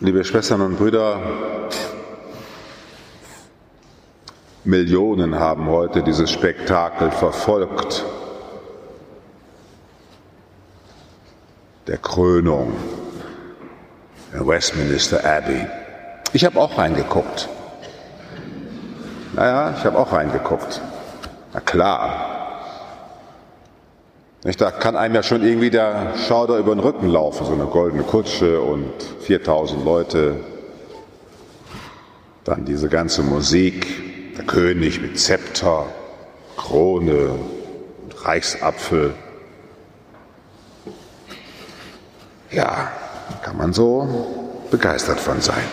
Liebe Schwestern und Brüder, Millionen haben heute dieses Spektakel verfolgt. Der Krönung in Westminster Abbey. Ich habe auch reingeguckt. Naja, ich habe auch reingeguckt. Na klar. Da kann einem ja schon irgendwie der Schauder über den Rücken laufen, so eine goldene Kutsche und 4000 Leute. Dann diese ganze Musik, der König mit Zepter, Krone und Reichsapfel. Ja, kann man so begeistert von sein.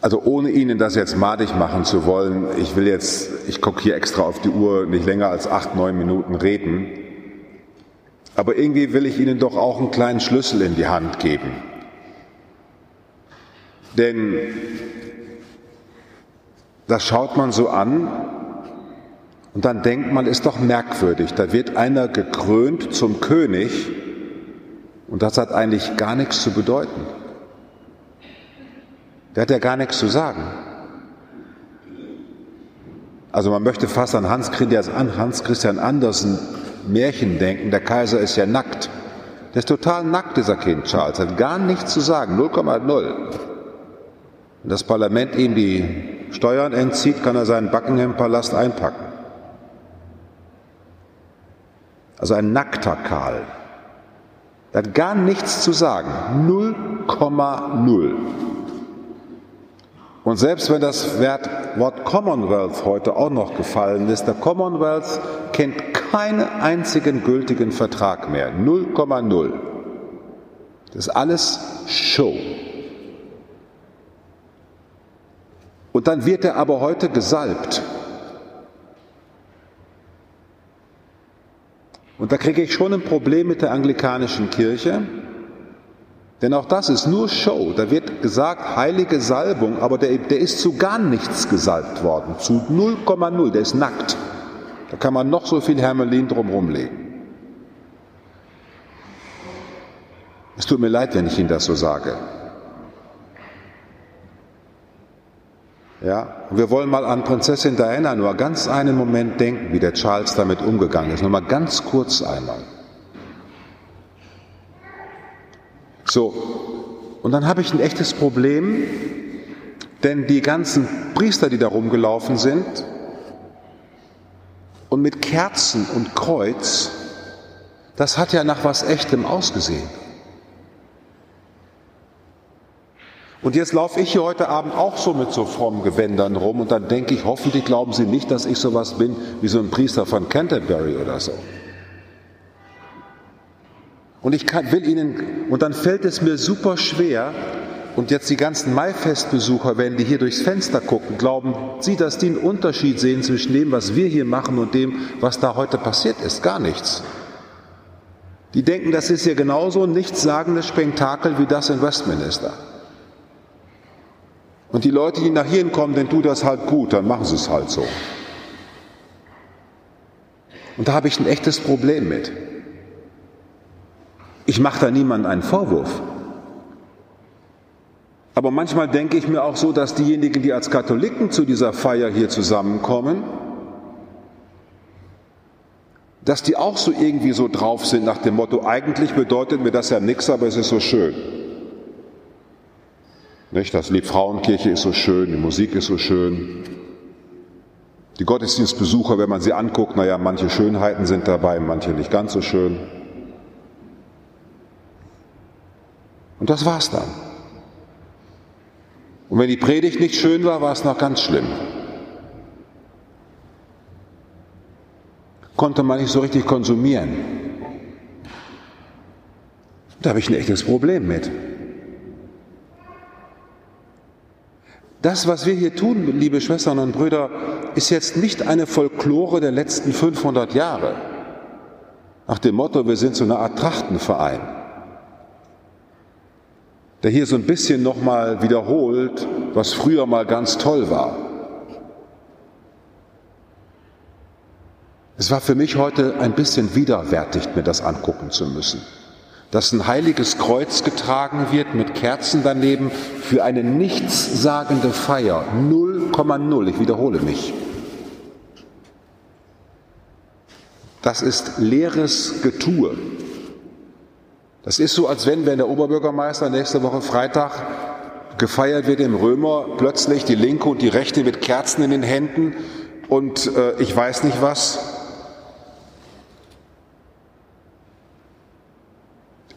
Also ohne Ihnen das jetzt madig machen zu wollen, ich will jetzt, ich gucke hier extra auf die Uhr, nicht länger als acht, neun Minuten reden. Aber irgendwie will ich Ihnen doch auch einen kleinen Schlüssel in die Hand geben. Denn das schaut man so an und dann denkt man, ist doch merkwürdig. Da wird einer gekrönt zum König und das hat eigentlich gar nichts zu bedeuten. Der hat ja gar nichts zu sagen. Also man möchte fast an Hans Christian Andersen Märchen denken, der Kaiser ist ja nackt. Der ist total nackt, dieser Kind Charles, hat gar nichts zu sagen, 0,0. Wenn das Parlament ihm die Steuern entzieht, kann er seinen Buckingham-Palast einpacken. Also ein nackter Karl. Der hat gar nichts zu sagen, 0,0. Und selbst wenn das Wort Commonwealth heute auch noch gefallen ist, der Commonwealth kennt keinen einzigen gültigen Vertrag mehr. 0,0. Das ist alles Show. Und dann wird er aber heute gesalbt. Und da kriege ich schon ein Problem mit der anglikanischen Kirche, denn auch das ist nur Show. Da wird gesagt, heilige Salbung, aber der, der ist zu gar nichts gesalbt worden, zu 0,0, der ist nackt. Da kann man noch so viel Hermelin drumherum legen. Es tut mir leid, wenn ich Ihnen das so sage. Ja, wir wollen mal an Prinzessin Diana nur ganz einen Moment denken, wie der Charles damit umgegangen ist. Nur mal ganz kurz einmal. So, und dann habe ich ein echtes Problem, denn die ganzen Priester, die da rumgelaufen sind und mit Kerzen und Kreuz, das hat ja nach was Echtem ausgesehen. Und jetzt laufe ich hier heute Abend auch so mit so frommen Gewändern rum und dann denke ich, hoffentlich glauben Sie nicht, dass ich sowas bin wie so ein Priester von Canterbury oder so. Und ich kann, will Ihnen, und dann fällt es mir super schwer, und jetzt die ganzen Maifestbesucher, wenn die hier durchs Fenster gucken, glauben Sie, dass die einen Unterschied sehen zwischen dem, was wir hier machen und dem, was da heute passiert ist? Gar nichts. Die denken, das ist hier genauso ein nichtssagendes Spektakel wie das in Westminster. Und die Leute, die nach hierhin kommen, dann tut das halt gut, dann machen sie es halt so. Und da habe ich ein echtes Problem mit. Ich mache da niemandem einen Vorwurf. Aber manchmal denke ich mir auch so, dass diejenigen, die als Katholiken zu dieser Feier hier zusammenkommen, dass die auch so irgendwie so drauf sind nach dem Motto, eigentlich bedeutet mir das ja nichts, aber es ist so schön. Nicht? Das Lied Frauenkirche ist so schön, die Musik ist so schön. Die Gottesdienstbesucher, wenn man sie anguckt, naja, manche Schönheiten sind dabei, manche nicht ganz so schön. Und das war's dann. Und wenn die Predigt nicht schön war, war es noch ganz schlimm. Konnte man nicht so richtig konsumieren. Da habe ich ein echtes Problem mit. Das, was wir hier tun, liebe Schwestern und Brüder, ist jetzt nicht eine Folklore der letzten 500 Jahre. Nach dem Motto, wir sind so eine Art Trachtenverein der hier so ein bisschen nochmal wiederholt, was früher mal ganz toll war. Es war für mich heute ein bisschen widerwärtig, mir das angucken zu müssen. dass ein heiliges Kreuz getragen wird mit Kerzen daneben für eine nichtssagende Feier. 0,0, ich wiederhole mich. Das ist leeres Getue. Das ist so, als wenn, wenn der Oberbürgermeister nächste Woche Freitag gefeiert wird im Römer, plötzlich die linke und die rechte mit Kerzen in den Händen und äh, ich weiß nicht was.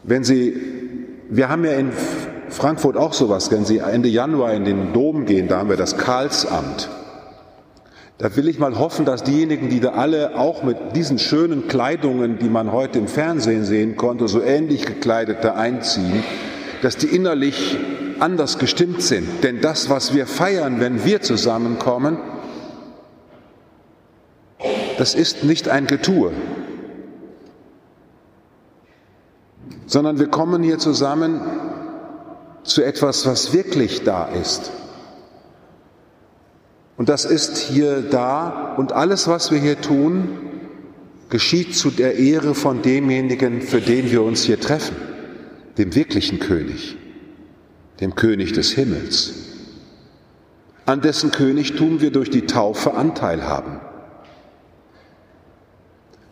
Wenn Sie, wir haben ja in Frankfurt auch sowas, wenn Sie Ende Januar in den Dom gehen, da haben wir das Karlsamt. Da will ich mal hoffen, dass diejenigen, die da alle auch mit diesen schönen Kleidungen, die man heute im Fernsehen sehen konnte, so ähnlich gekleidet da einziehen, dass die innerlich anders gestimmt sind. Denn das, was wir feiern, wenn wir zusammenkommen, das ist nicht ein Getue, sondern wir kommen hier zusammen zu etwas, was wirklich da ist. Und das ist hier da. Und alles, was wir hier tun, geschieht zu der Ehre von demjenigen, für den wir uns hier treffen, dem wirklichen König, dem König des Himmels, an dessen Königtum wir durch die Taufe Anteil haben.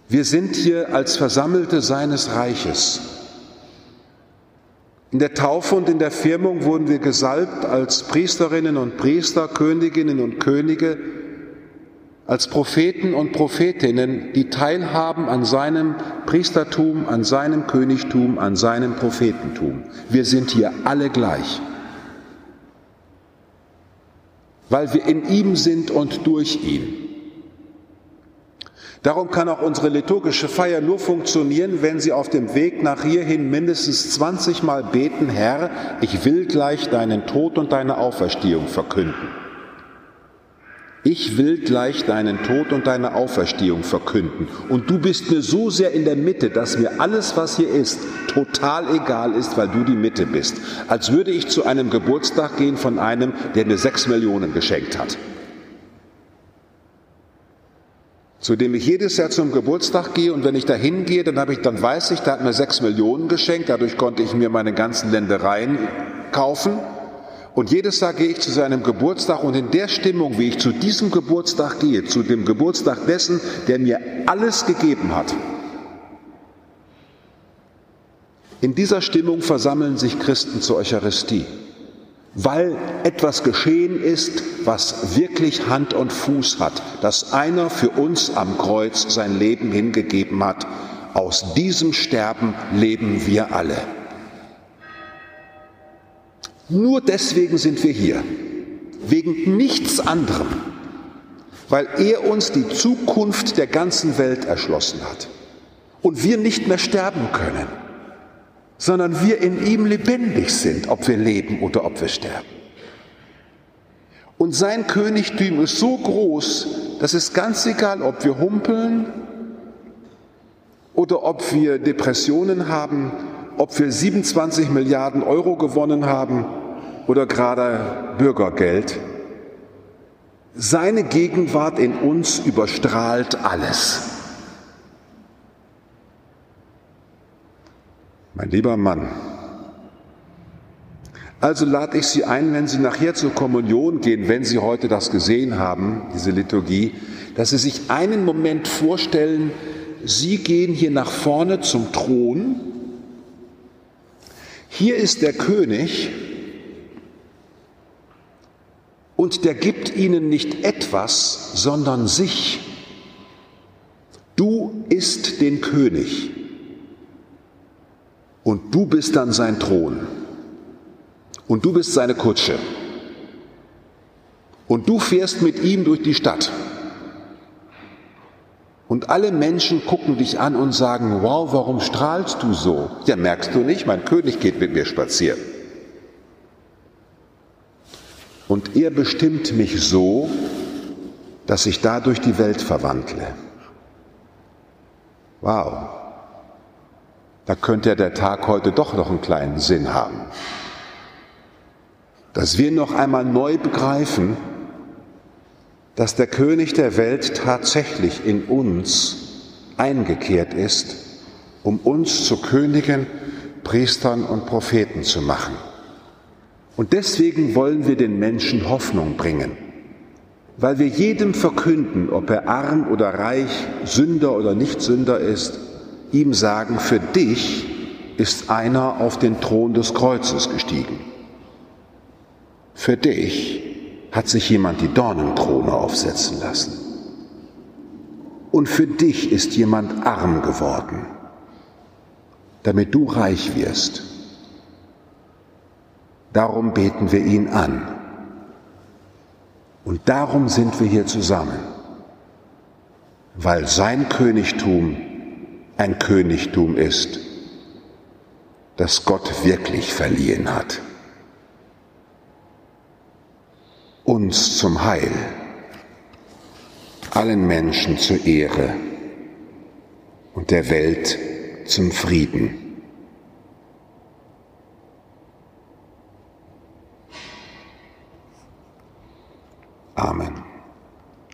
Wir sind hier als Versammelte seines Reiches in der Taufe und in der Firmung wurden wir gesalbt als Priesterinnen und Priester, Königinnen und Könige, als Propheten und Prophetinnen, die teilhaben an seinem Priestertum, an seinem Königtum, an seinem Prophetentum. Wir sind hier alle gleich, weil wir in ihm sind und durch ihn. Darum kann auch unsere liturgische Feier nur funktionieren, wenn Sie auf dem Weg nach hierhin mindestens 20 Mal beten, Herr, ich will gleich deinen Tod und deine Auferstehung verkünden. Ich will gleich deinen Tod und deine Auferstehung verkünden. Und du bist mir so sehr in der Mitte, dass mir alles, was hier ist, total egal ist, weil du die Mitte bist. Als würde ich zu einem Geburtstag gehen von einem, der mir sechs Millionen geschenkt hat zu dem ich jedes Jahr zum Geburtstag gehe. Und wenn ich da hingehe, dann, habe ich, dann weiß ich, da hat mir sechs Millionen geschenkt, dadurch konnte ich mir meine ganzen Ländereien kaufen. Und jedes Jahr gehe ich zu seinem Geburtstag. Und in der Stimmung, wie ich zu diesem Geburtstag gehe, zu dem Geburtstag dessen, der mir alles gegeben hat, in dieser Stimmung versammeln sich Christen zur Eucharistie weil etwas geschehen ist, was wirklich Hand und Fuß hat, dass einer für uns am Kreuz sein Leben hingegeben hat. Aus diesem Sterben leben wir alle. Nur deswegen sind wir hier, wegen nichts anderem, weil er uns die Zukunft der ganzen Welt erschlossen hat und wir nicht mehr sterben können sondern wir in ihm lebendig sind, ob wir leben oder ob wir sterben. Und sein Königtum ist so groß, dass es ganz egal, ob wir humpeln oder ob wir Depressionen haben, ob wir 27 Milliarden Euro gewonnen haben oder gerade Bürgergeld. Seine Gegenwart in uns überstrahlt alles. Mein lieber Mann, also lade ich Sie ein, wenn Sie nachher zur Kommunion gehen, wenn Sie heute das gesehen haben, diese Liturgie, dass Sie sich einen Moment vorstellen, Sie gehen hier nach vorne zum Thron. Hier ist der König und der gibt Ihnen nicht etwas, sondern sich. Du isst den König und du bist dann sein Thron und du bist seine Kutsche und du fährst mit ihm durch die Stadt und alle Menschen gucken dich an und sagen, wow, warum strahlst du so? Ja, merkst du nicht, mein König geht mit mir spazieren. Und er bestimmt mich so, dass ich dadurch die Welt verwandle. Wow da könnte ja der Tag heute doch noch einen kleinen Sinn haben. Dass wir noch einmal neu begreifen, dass der König der Welt tatsächlich in uns eingekehrt ist, um uns zu Königen Priestern und Propheten zu machen. Und deswegen wollen wir den Menschen Hoffnung bringen, weil wir jedem verkünden, ob er arm oder reich, Sünder oder nicht Sünder ist, ihm sagen, für dich ist einer auf den Thron des Kreuzes gestiegen. Für dich hat sich jemand die Dornenkrone aufsetzen lassen. Und für dich ist jemand arm geworden, damit du reich wirst. Darum beten wir ihn an. Und darum sind wir hier zusammen, weil sein Königtum ein Königtum ist, das Gott wirklich verliehen hat. Uns zum Heil, allen Menschen zur Ehre und der Welt zum Frieden. Amen.